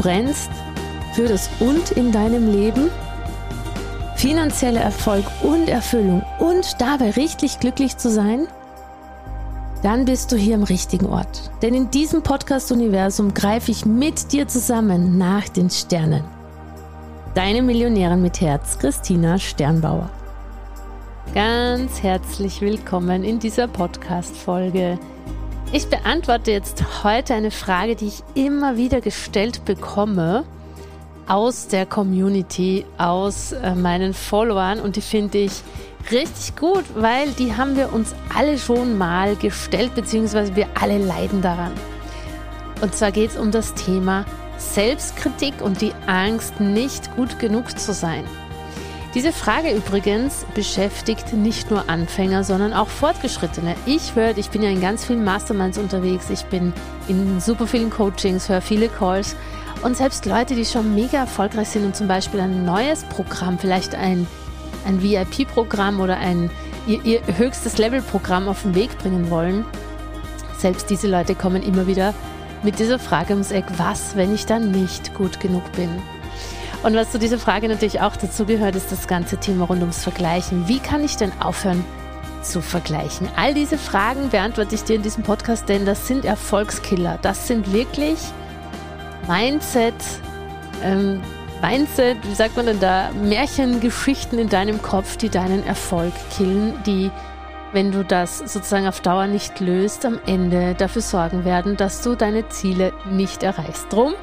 Brennst für das Und in deinem Leben, finanzieller Erfolg und Erfüllung und dabei richtig glücklich zu sein? Dann bist du hier im richtigen Ort. Denn in diesem Podcast-Universum greife ich mit dir zusammen nach den Sternen. Deine Millionärin mit Herz, Christina Sternbauer. Ganz herzlich willkommen in dieser Podcast-Folge. Ich beantworte jetzt heute eine Frage, die ich immer wieder gestellt bekomme aus der Community, aus äh, meinen Followern und die finde ich richtig gut, weil die haben wir uns alle schon mal gestellt, beziehungsweise wir alle leiden daran. Und zwar geht es um das Thema Selbstkritik und die Angst, nicht gut genug zu sein. Diese Frage übrigens beschäftigt nicht nur Anfänger, sondern auch Fortgeschrittene. Ich höre, ich bin ja in ganz vielen Masterminds unterwegs, ich bin in super vielen Coachings, höre viele Calls und selbst Leute, die schon mega erfolgreich sind und zum Beispiel ein neues Programm, vielleicht ein, ein VIP-Programm oder ein ihr, ihr höchstes Level-Programm auf den Weg bringen wollen, selbst diese Leute kommen immer wieder mit dieser Frage ums Eck, was, wenn ich dann nicht gut genug bin? Und was zu dieser Frage natürlich auch dazu gehört, ist das ganze Thema rund ums Vergleichen. Wie kann ich denn aufhören zu vergleichen? All diese Fragen beantworte ich dir in diesem Podcast, denn das sind Erfolgskiller. Das sind wirklich Mindset, ähm, Mindset, wie sagt man denn da, Märchengeschichten in deinem Kopf, die deinen Erfolg killen, die, wenn du das sozusagen auf Dauer nicht löst, am Ende dafür sorgen werden, dass du deine Ziele nicht erreichst. Drum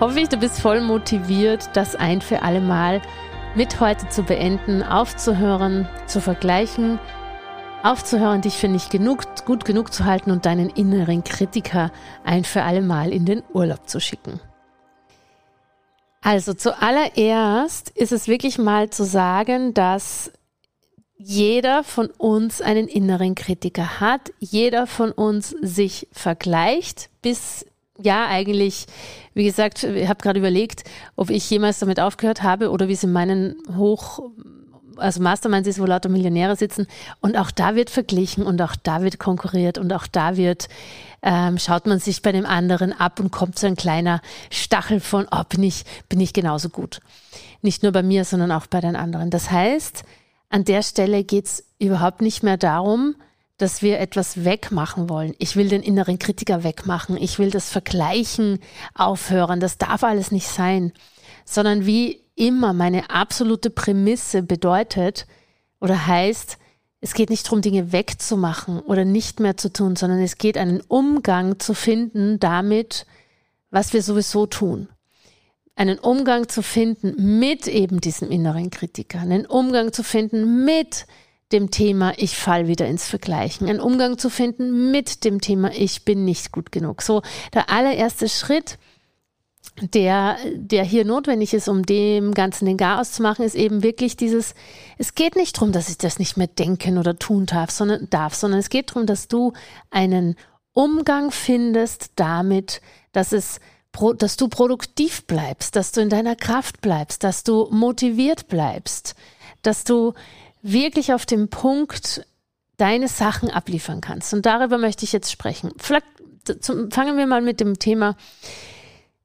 hoffe ich, du bist voll motiviert, das ein für alle Mal mit heute zu beenden, aufzuhören, zu vergleichen, aufzuhören, dich für nicht genug, gut genug zu halten und deinen inneren Kritiker ein für alle Mal in den Urlaub zu schicken. Also zuallererst ist es wirklich mal zu sagen, dass jeder von uns einen inneren Kritiker hat, jeder von uns sich vergleicht bis ja, eigentlich, wie gesagt, ich habe gerade überlegt, ob ich jemals damit aufgehört habe oder wie es in meinen Hoch, also Masterminds ist, wo lauter Millionäre sitzen. Und auch da wird verglichen und auch da wird konkurriert und auch da wird, ähm, schaut man sich bei dem anderen ab und kommt so ein kleiner Stachel von, oh, bin ich, bin ich genauso gut. Nicht nur bei mir, sondern auch bei den anderen. Das heißt, an der Stelle geht es überhaupt nicht mehr darum, dass wir etwas wegmachen wollen. Ich will den inneren Kritiker wegmachen. Ich will das Vergleichen aufhören. Das darf alles nicht sein. Sondern wie immer meine absolute Prämisse bedeutet oder heißt, es geht nicht darum, Dinge wegzumachen oder nicht mehr zu tun, sondern es geht einen Umgang zu finden damit, was wir sowieso tun. Einen Umgang zu finden mit eben diesem inneren Kritiker, einen Umgang zu finden mit dem Thema, ich fall wieder ins Vergleichen, einen Umgang zu finden mit dem Thema, ich bin nicht gut genug. So, der allererste Schritt, der, der hier notwendig ist, um dem Ganzen den Garaus zu machen, ist eben wirklich dieses, es geht nicht darum, dass ich das nicht mehr denken oder tun darf, sondern darf, sondern es geht darum, dass du einen Umgang findest damit, dass es dass du produktiv bleibst, dass du in deiner Kraft bleibst, dass du motiviert bleibst, dass du wirklich auf dem Punkt deine Sachen abliefern kannst. Und darüber möchte ich jetzt sprechen. Fangen wir mal mit dem Thema,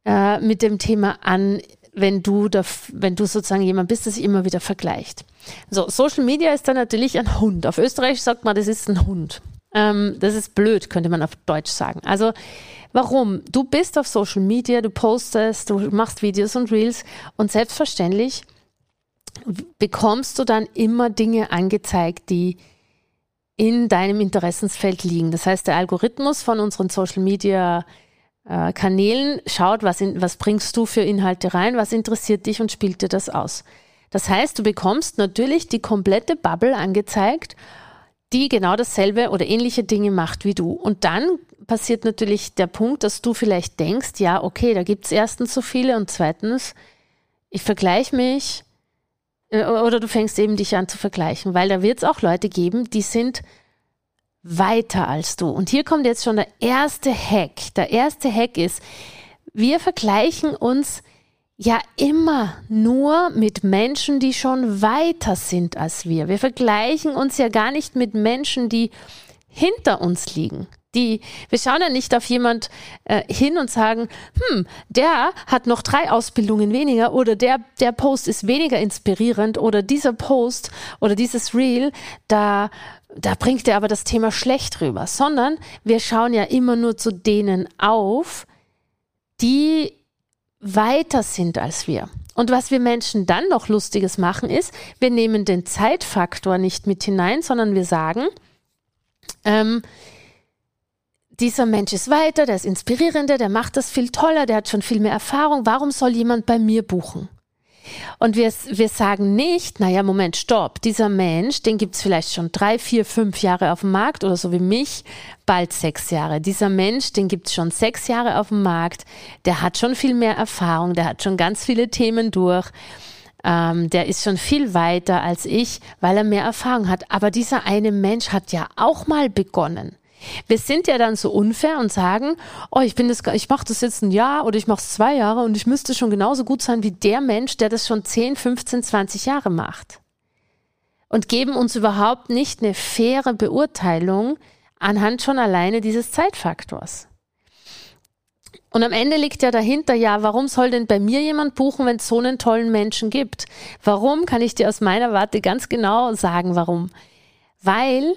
äh, mit dem Thema an, wenn du, da, wenn du sozusagen jemand bist, der sich immer wieder vergleicht. So, Social Media ist dann natürlich ein Hund. Auf Österreich sagt man, das ist ein Hund. Ähm, das ist blöd, könnte man auf Deutsch sagen. Also warum? Du bist auf Social Media, du postest, du machst Videos und Reels und selbstverständlich bekommst du dann immer Dinge angezeigt, die in deinem Interessensfeld liegen. Das heißt, der Algorithmus von unseren Social Media äh, Kanälen schaut, was, in, was bringst du für Inhalte rein, was interessiert dich und spielt dir das aus. Das heißt, du bekommst natürlich die komplette Bubble angezeigt, die genau dasselbe oder ähnliche Dinge macht wie du. Und dann passiert natürlich der Punkt, dass du vielleicht denkst, ja, okay, da gibt es erstens so viele und zweitens, ich vergleiche mich oder du fängst eben dich an zu vergleichen, weil da wird es auch Leute geben, die sind weiter als du. Und hier kommt jetzt schon der erste Hack. Der erste Hack ist, wir vergleichen uns ja immer nur mit Menschen, die schon weiter sind als wir. Wir vergleichen uns ja gar nicht mit Menschen, die hinter uns liegen. Die, wir schauen ja nicht auf jemand äh, hin und sagen, hm, der hat noch drei Ausbildungen weniger oder der, der Post ist weniger inspirierend oder dieser Post oder dieses Reel, da, da bringt er aber das Thema schlecht rüber, sondern wir schauen ja immer nur zu denen auf, die weiter sind als wir. Und was wir Menschen dann noch Lustiges machen, ist, wir nehmen den Zeitfaktor nicht mit hinein, sondern wir sagen, ähm, dieser Mensch ist weiter, der ist inspirierender, der macht das viel toller, der hat schon viel mehr Erfahrung. Warum soll jemand bei mir buchen? Und wir, wir sagen nicht, naja, Moment, stopp, dieser Mensch, den gibt es vielleicht schon drei, vier, fünf Jahre auf dem Markt oder so wie mich, bald sechs Jahre. Dieser Mensch, den gibt es schon sechs Jahre auf dem Markt, der hat schon viel mehr Erfahrung, der hat schon ganz viele Themen durch. Ähm, der ist schon viel weiter als ich, weil er mehr Erfahrung hat. Aber dieser eine Mensch hat ja auch mal begonnen. Wir sind ja dann so unfair und sagen, oh, ich bin das, ich mache das jetzt ein Jahr oder ich mache es zwei Jahre und ich müsste schon genauso gut sein wie der Mensch, der das schon 10, 15, 20 Jahre macht. Und geben uns überhaupt nicht eine faire Beurteilung anhand schon alleine dieses Zeitfaktors. Und am Ende liegt ja dahinter, ja, warum soll denn bei mir jemand buchen, wenn es so einen tollen Menschen gibt? Warum kann ich dir aus meiner Warte ganz genau sagen, warum? Weil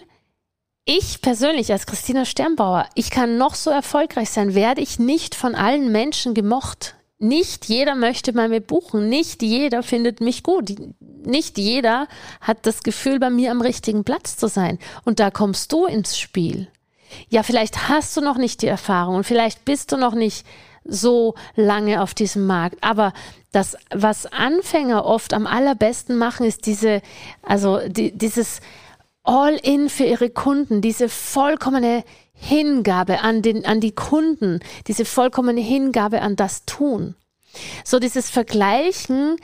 ich persönlich als Christina Sternbauer, ich kann noch so erfolgreich sein, werde ich nicht von allen Menschen gemocht. Nicht jeder möchte bei mir buchen, nicht jeder findet mich gut, nicht jeder hat das Gefühl, bei mir am richtigen Platz zu sein. Und da kommst du ins Spiel. Ja, vielleicht hast du noch nicht die Erfahrung und vielleicht bist du noch nicht so lange auf diesem Markt. Aber das, was Anfänger oft am allerbesten machen, ist diese, also die, dieses All-in für ihre Kunden, diese vollkommene Hingabe an, den, an die Kunden, diese vollkommene Hingabe an das Tun. So dieses Vergleichen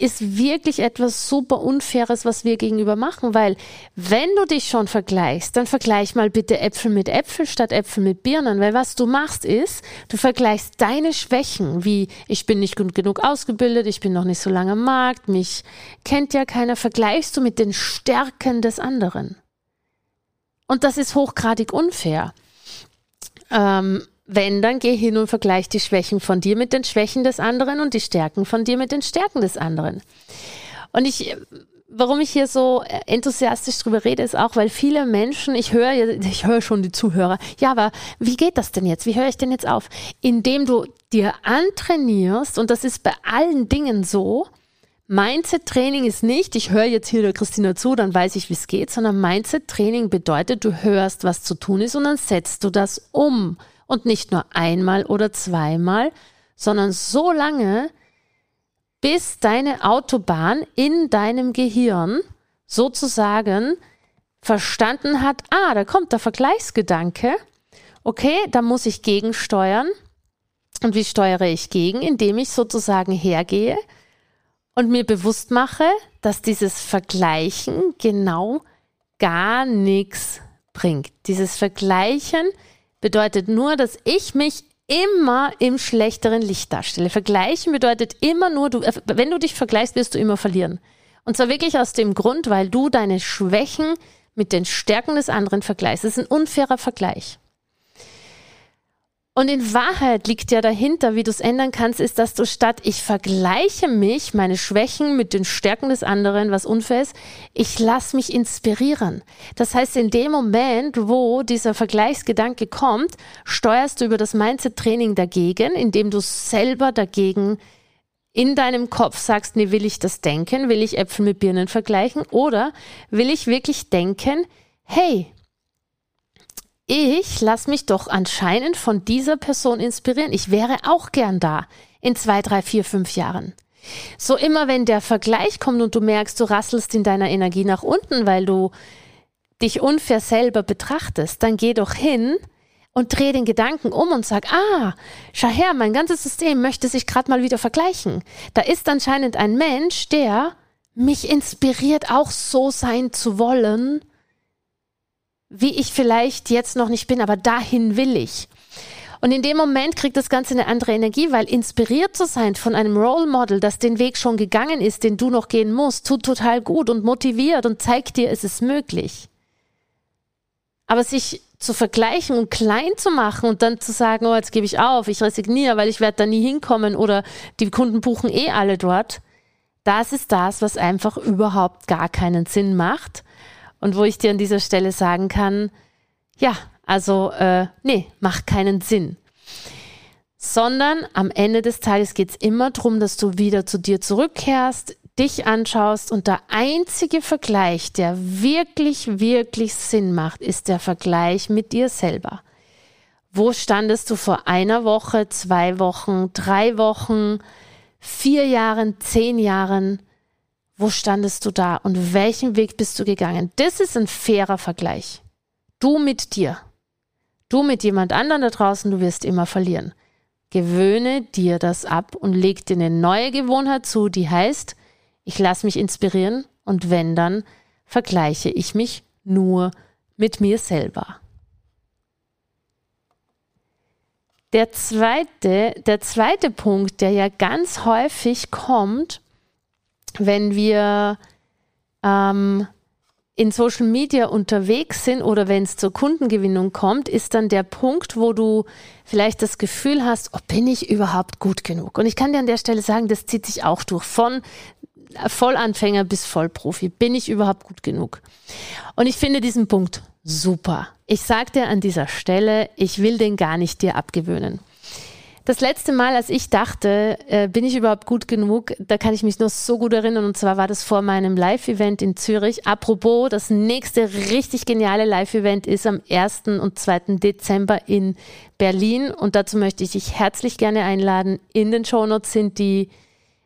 ist wirklich etwas super Unfaires, was wir gegenüber machen, weil wenn du dich schon vergleichst, dann vergleich mal bitte Äpfel mit Äpfel statt Äpfel mit Birnen, weil was du machst ist, du vergleichst deine Schwächen, wie ich bin nicht gut genug ausgebildet, ich bin noch nicht so lange am Markt, mich kennt ja keiner, vergleichst du mit den Stärken des anderen. Und das ist hochgradig unfair. Ähm, wenn, dann geh hin und vergleich die Schwächen von dir mit den Schwächen des anderen und die Stärken von dir mit den Stärken des anderen. Und ich, warum ich hier so enthusiastisch drüber rede, ist auch, weil viele Menschen, ich höre, ich höre schon die Zuhörer, ja, aber wie geht das denn jetzt? Wie höre ich denn jetzt auf? Indem du dir antrainierst, und das ist bei allen Dingen so, Mindset-Training ist nicht, ich höre jetzt hier der Christina zu, dann weiß ich, wie es geht, sondern Mindset-Training bedeutet, du hörst, was zu tun ist und dann setzt du das um. Und nicht nur einmal oder zweimal, sondern so lange, bis deine Autobahn in deinem Gehirn sozusagen verstanden hat, ah, da kommt der Vergleichsgedanke, okay, da muss ich gegensteuern. Und wie steuere ich gegen? Indem ich sozusagen hergehe und mir bewusst mache, dass dieses Vergleichen genau gar nichts bringt. Dieses Vergleichen bedeutet nur, dass ich mich immer im schlechteren Licht darstelle. Vergleichen bedeutet immer nur, du, äh, wenn du dich vergleichst, wirst du immer verlieren. Und zwar wirklich aus dem Grund, weil du deine Schwächen mit den Stärken des anderen vergleichst. Das ist ein unfairer Vergleich. Und in Wahrheit liegt ja dahinter, wie du es ändern kannst, ist, dass du statt ich vergleiche mich, meine Schwächen mit den Stärken des anderen, was unfair ist, ich lasse mich inspirieren. Das heißt, in dem Moment, wo dieser Vergleichsgedanke kommt, steuerst du über das Mindset-Training dagegen, indem du selber dagegen in deinem Kopf sagst, nee, will ich das denken? Will ich Äpfel mit Birnen vergleichen? Oder will ich wirklich denken, hey, ich lasse mich doch anscheinend von dieser Person inspirieren. Ich wäre auch gern da in zwei, drei, vier, fünf Jahren. So immer wenn der Vergleich kommt und du merkst, du rasselst in deiner Energie nach unten, weil du dich unfair selber betrachtest, dann geh doch hin und dreh den Gedanken um und sag, ah, schau her, mein ganzes System möchte sich gerade mal wieder vergleichen. Da ist anscheinend ein Mensch, der mich inspiriert, auch so sein zu wollen, wie ich vielleicht jetzt noch nicht bin, aber dahin will ich. Und in dem Moment kriegt das Ganze eine andere Energie, weil inspiriert zu sein von einem Role Model, das den Weg schon gegangen ist, den du noch gehen musst, tut total gut und motiviert und zeigt dir, es ist möglich. Aber sich zu vergleichen und klein zu machen und dann zu sagen, oh, jetzt gebe ich auf, ich resigniere, weil ich werde da nie hinkommen oder die Kunden buchen eh alle dort, das ist das, was einfach überhaupt gar keinen Sinn macht und wo ich dir an dieser Stelle sagen kann, ja, also äh, nee, macht keinen Sinn. Sondern am Ende des Tages geht es immer darum, dass du wieder zu dir zurückkehrst, dich anschaust und der einzige Vergleich, der wirklich, wirklich Sinn macht, ist der Vergleich mit dir selber. Wo standest du vor einer Woche, zwei Wochen, drei Wochen, vier Jahren, zehn Jahren? Wo standest du da und welchen Weg bist du gegangen? Das ist ein fairer Vergleich. Du mit dir. Du mit jemand anderem da draußen, du wirst immer verlieren. Gewöhne dir das ab und leg dir eine neue Gewohnheit zu, die heißt, ich lasse mich inspirieren und wenn dann, vergleiche ich mich nur mit mir selber. Der zweite, der zweite Punkt, der ja ganz häufig kommt, wenn wir ähm, in Social Media unterwegs sind oder wenn es zur Kundengewinnung kommt, ist dann der Punkt, wo du vielleicht das Gefühl hast, oh, bin ich überhaupt gut genug? Und ich kann dir an der Stelle sagen, das zieht sich auch durch von Vollanfänger bis Vollprofi. Bin ich überhaupt gut genug? Und ich finde diesen Punkt super. Ich sage dir an dieser Stelle, ich will den gar nicht dir abgewöhnen. Das letzte Mal, als ich dachte, äh, bin ich überhaupt gut genug, da kann ich mich nur so gut erinnern. Und zwar war das vor meinem Live-Event in Zürich. Apropos, das nächste richtig geniale Live-Event ist am 1. und 2. Dezember in Berlin. Und dazu möchte ich dich herzlich gerne einladen. In den Shownotes sind die,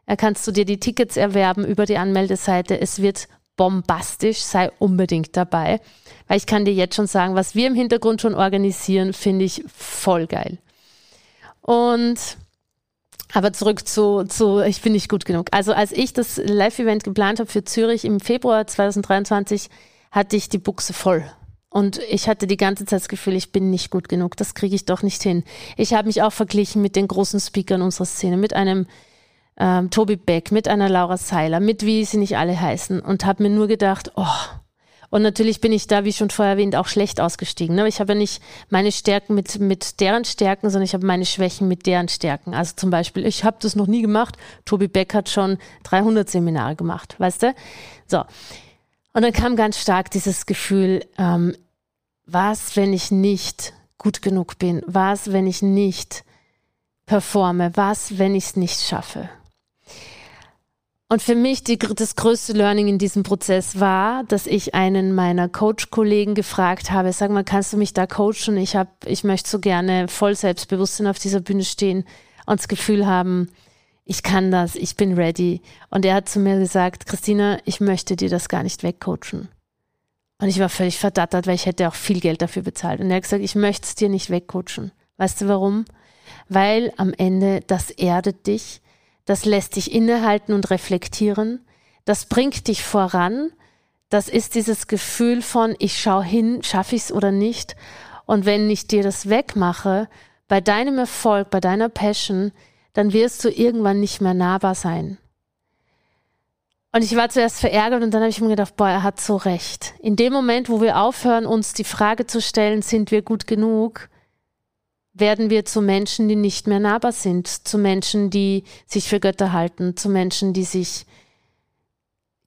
äh, kannst du dir die Tickets erwerben über die Anmeldeseite. Es wird bombastisch, sei unbedingt dabei. Weil ich kann dir jetzt schon sagen, was wir im Hintergrund schon organisieren, finde ich voll geil. Und aber zurück zu, zu, ich bin nicht gut genug. Also als ich das Live-Event geplant habe für Zürich im Februar 2023, hatte ich die Buchse voll. Und ich hatte die ganze Zeit das Gefühl, ich bin nicht gut genug. Das kriege ich doch nicht hin. Ich habe mich auch verglichen mit den großen Speakern unserer Szene, mit einem ähm, Toby Beck, mit einer Laura Seiler, mit wie sie nicht alle heißen. Und habe mir nur gedacht, oh, und natürlich bin ich da, wie schon vorher erwähnt, auch schlecht ausgestiegen. Ne? Ich habe ja nicht meine Stärken mit, mit deren Stärken, sondern ich habe meine Schwächen mit deren Stärken. Also zum Beispiel, ich habe das noch nie gemacht. Tobi Beck hat schon 300 Seminare gemacht, weißt du? So. Und dann kam ganz stark dieses Gefühl, ähm, was, wenn ich nicht gut genug bin? Was, wenn ich nicht performe? Was, wenn ich es nicht schaffe? Und für mich die, das größte Learning in diesem Prozess war, dass ich einen meiner Coach-Kollegen gefragt habe, sag mal, kannst du mich da coachen? Ich habe, ich möchte so gerne voll Selbstbewusstsein auf dieser Bühne stehen und das Gefühl haben, ich kann das, ich bin ready. Und er hat zu mir gesagt, Christina, ich möchte dir das gar nicht wegcoachen. Und ich war völlig verdattert, weil ich hätte auch viel Geld dafür bezahlt. Und er hat gesagt, ich möchte es dir nicht wegcoachen. Weißt du warum? Weil am Ende das erdet dich, das lässt dich innehalten und reflektieren, das bringt dich voran, das ist dieses Gefühl von, ich schaue hin, schaffe ich es oder nicht. Und wenn ich dir das wegmache, bei deinem Erfolg, bei deiner Passion, dann wirst du irgendwann nicht mehr nahbar sein. Und ich war zuerst verärgert und dann habe ich mir gedacht, boah, er hat so recht. In dem Moment, wo wir aufhören, uns die Frage zu stellen, sind wir gut genug, werden wir zu Menschen, die nicht mehr nahbar sind, zu Menschen, die sich für Götter halten, zu Menschen, die sich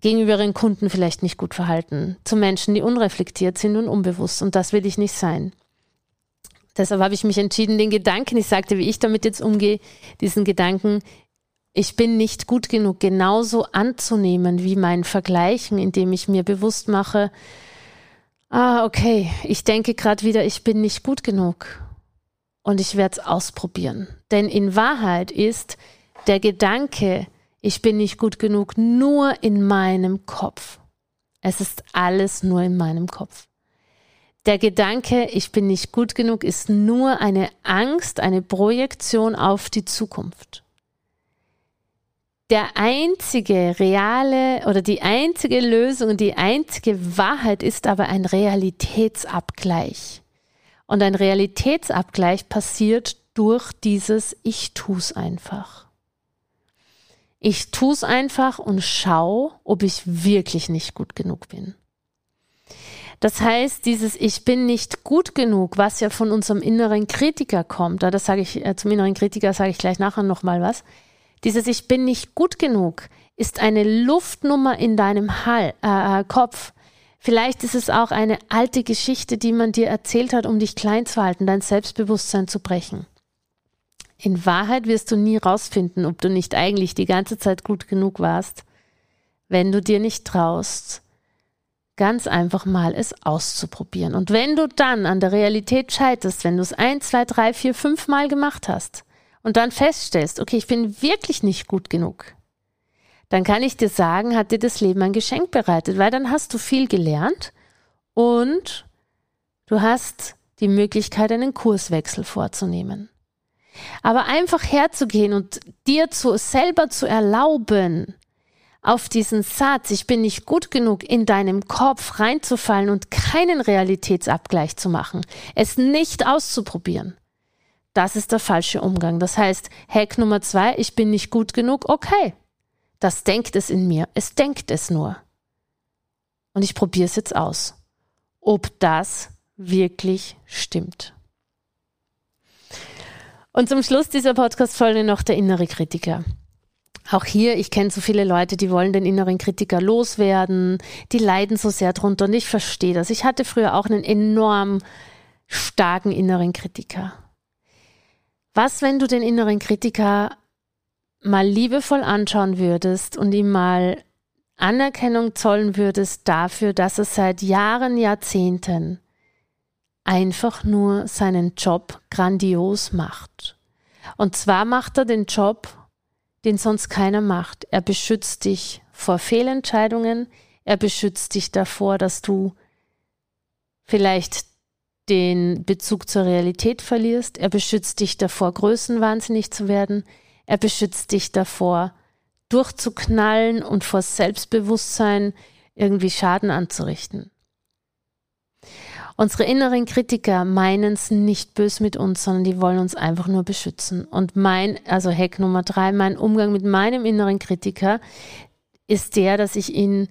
gegenüber ihren Kunden vielleicht nicht gut verhalten, zu Menschen, die unreflektiert sind und unbewusst. Und das will ich nicht sein. Deshalb habe ich mich entschieden, den Gedanken, ich sagte, wie ich damit jetzt umgehe, diesen Gedanken, ich bin nicht gut genug, genauso anzunehmen wie mein Vergleichen, indem ich mir bewusst mache, ah, okay, ich denke gerade wieder, ich bin nicht gut genug. Und ich werde es ausprobieren. Denn in Wahrheit ist der Gedanke, ich bin nicht gut genug, nur in meinem Kopf. Es ist alles nur in meinem Kopf. Der Gedanke, ich bin nicht gut genug, ist nur eine Angst, eine Projektion auf die Zukunft. Der einzige reale oder die einzige Lösung und die einzige Wahrheit ist aber ein Realitätsabgleich. Und ein Realitätsabgleich passiert durch dieses Ich tu's einfach. Ich tue es einfach und schau, ob ich wirklich nicht gut genug bin. Das heißt, dieses Ich bin nicht gut genug, was ja von unserem inneren Kritiker kommt, das sage ich äh, zum inneren Kritiker sage ich gleich nachher nochmal was. Dieses Ich bin nicht gut genug ist eine Luftnummer in deinem Hall, äh, äh, Kopf. Vielleicht ist es auch eine alte Geschichte, die man dir erzählt hat, um dich klein zu halten, dein Selbstbewusstsein zu brechen. In Wahrheit wirst du nie rausfinden, ob du nicht eigentlich die ganze Zeit gut genug warst, wenn du dir nicht traust, ganz einfach mal es auszuprobieren. Und wenn du dann an der Realität scheiterst, wenn du es ein, zwei, drei, vier, fünf Mal gemacht hast und dann feststellst, okay, ich bin wirklich nicht gut genug, dann kann ich dir sagen, hat dir das Leben ein Geschenk bereitet, weil dann hast du viel gelernt und du hast die Möglichkeit, einen Kurswechsel vorzunehmen. Aber einfach herzugehen und dir zu, selber zu erlauben, auf diesen Satz, ich bin nicht gut genug in deinem Kopf reinzufallen und keinen Realitätsabgleich zu machen, es nicht auszuprobieren. Das ist der falsche Umgang. Das heißt, Hack Nummer zwei, ich bin nicht gut genug, okay. Das denkt es in mir, es denkt es nur. Und ich probiere es jetzt aus, ob das wirklich stimmt. Und zum Schluss dieser Podcast-Folge noch der innere Kritiker. Auch hier, ich kenne so viele Leute, die wollen den inneren Kritiker loswerden, die leiden so sehr drunter und ich verstehe das. Ich hatte früher auch einen enorm starken inneren Kritiker. Was, wenn du den inneren Kritiker mal liebevoll anschauen würdest und ihm mal Anerkennung zollen würdest dafür, dass er seit Jahren, Jahrzehnten einfach nur seinen Job grandios macht. Und zwar macht er den Job, den sonst keiner macht. Er beschützt dich vor Fehlentscheidungen, er beschützt dich davor, dass du vielleicht den Bezug zur Realität verlierst, er beschützt dich davor, größenwahnsinnig zu werden, er beschützt dich davor, durchzuknallen und vor Selbstbewusstsein irgendwie Schaden anzurichten. Unsere inneren Kritiker meinen es nicht bös mit uns, sondern die wollen uns einfach nur beschützen. Und mein, also Hack Nummer drei, mein Umgang mit meinem inneren Kritiker ist der, dass ich ihn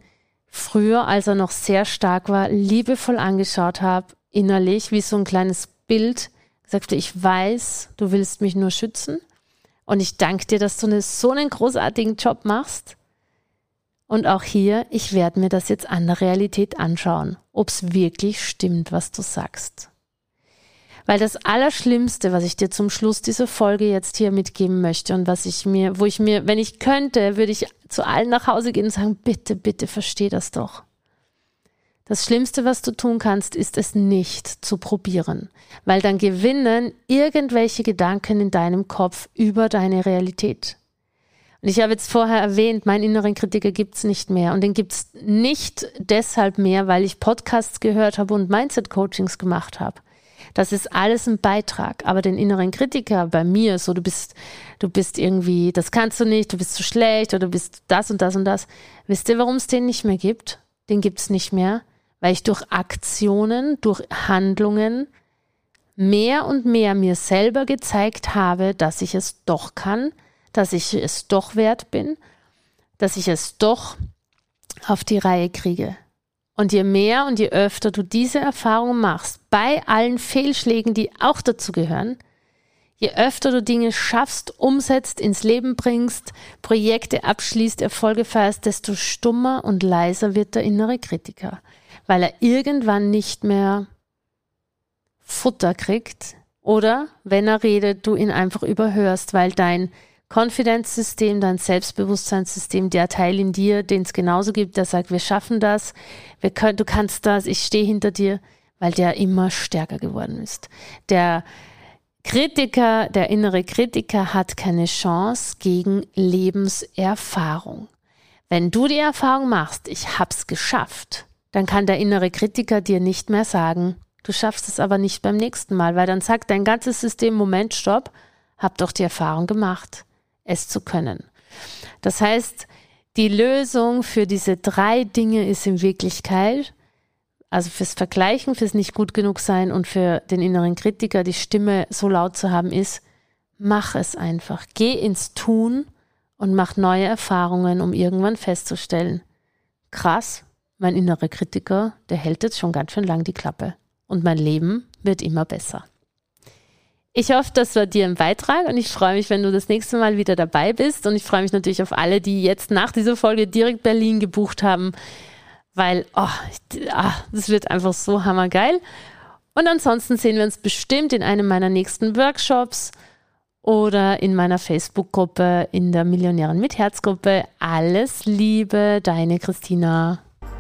früher, als er noch sehr stark war, liebevoll angeschaut habe, innerlich, wie so ein kleines Bild, sagte, ich weiß, du willst mich nur schützen. Und ich danke dir, dass du eine, so einen großartigen Job machst. Und auch hier, ich werde mir das jetzt an der Realität anschauen, ob es wirklich stimmt, was du sagst. Weil das Allerschlimmste, was ich dir zum Schluss dieser Folge jetzt hier mitgeben möchte und was ich mir, wo ich mir, wenn ich könnte, würde ich zu allen nach Hause gehen und sagen, bitte, bitte versteh das doch. Das Schlimmste, was du tun kannst, ist es nicht zu probieren, weil dann gewinnen irgendwelche Gedanken in deinem Kopf über deine Realität. Und ich habe jetzt vorher erwähnt, meinen inneren Kritiker gibt's nicht mehr. Und den gibt's nicht deshalb mehr, weil ich Podcasts gehört habe und Mindset-Coachings gemacht habe. Das ist alles ein Beitrag. Aber den inneren Kritiker bei mir, so du bist, du bist irgendwie, das kannst du nicht, du bist zu schlecht oder du bist das und das und das. Wisst ihr, warum es den nicht mehr gibt? Den gibt's nicht mehr, weil ich durch Aktionen, durch Handlungen mehr und mehr mir selber gezeigt habe, dass ich es doch kann, dass ich es doch wert bin, dass ich es doch auf die Reihe kriege. Und je mehr und je öfter du diese Erfahrung machst, bei allen Fehlschlägen, die auch dazu gehören, Je öfter du Dinge schaffst, umsetzt, ins Leben bringst, Projekte abschließt, Erfolge feierst, desto stummer und leiser wird der innere Kritiker, weil er irgendwann nicht mehr Futter kriegt oder wenn er redet, du ihn einfach überhörst, weil dein Konfidenzsystem, dein Selbstbewusstseinssystem, der Teil in dir, den es genauso gibt, der sagt, wir schaffen das, wir können, du kannst das, ich stehe hinter dir, weil der immer stärker geworden ist. Der Kritiker, der innere Kritiker hat keine Chance gegen Lebenserfahrung. Wenn du die Erfahrung machst, ich hab's geschafft, dann kann der innere Kritiker dir nicht mehr sagen, du schaffst es aber nicht beim nächsten Mal, weil dann sagt dein ganzes System, Moment, stopp, hab doch die Erfahrung gemacht, es zu können. Das heißt, die Lösung für diese drei Dinge ist in Wirklichkeit, also fürs Vergleichen, fürs nicht gut genug sein und für den inneren Kritiker die Stimme so laut zu haben, ist, mach es einfach. Geh ins Tun und mach neue Erfahrungen, um irgendwann festzustellen, krass, mein innerer Kritiker, der hält jetzt schon ganz schön lang die Klappe. Und mein Leben wird immer besser. Ich hoffe, das war dir ein Beitrag und ich freue mich, wenn du das nächste Mal wieder dabei bist. Und ich freue mich natürlich auf alle, die jetzt nach dieser Folge direkt Berlin gebucht haben weil oh, ah, das wird einfach so hammergeil. Und ansonsten sehen wir uns bestimmt in einem meiner nächsten Workshops oder in meiner Facebook-Gruppe, in der Millionären mit Herzgruppe. Alles Liebe, deine Christina.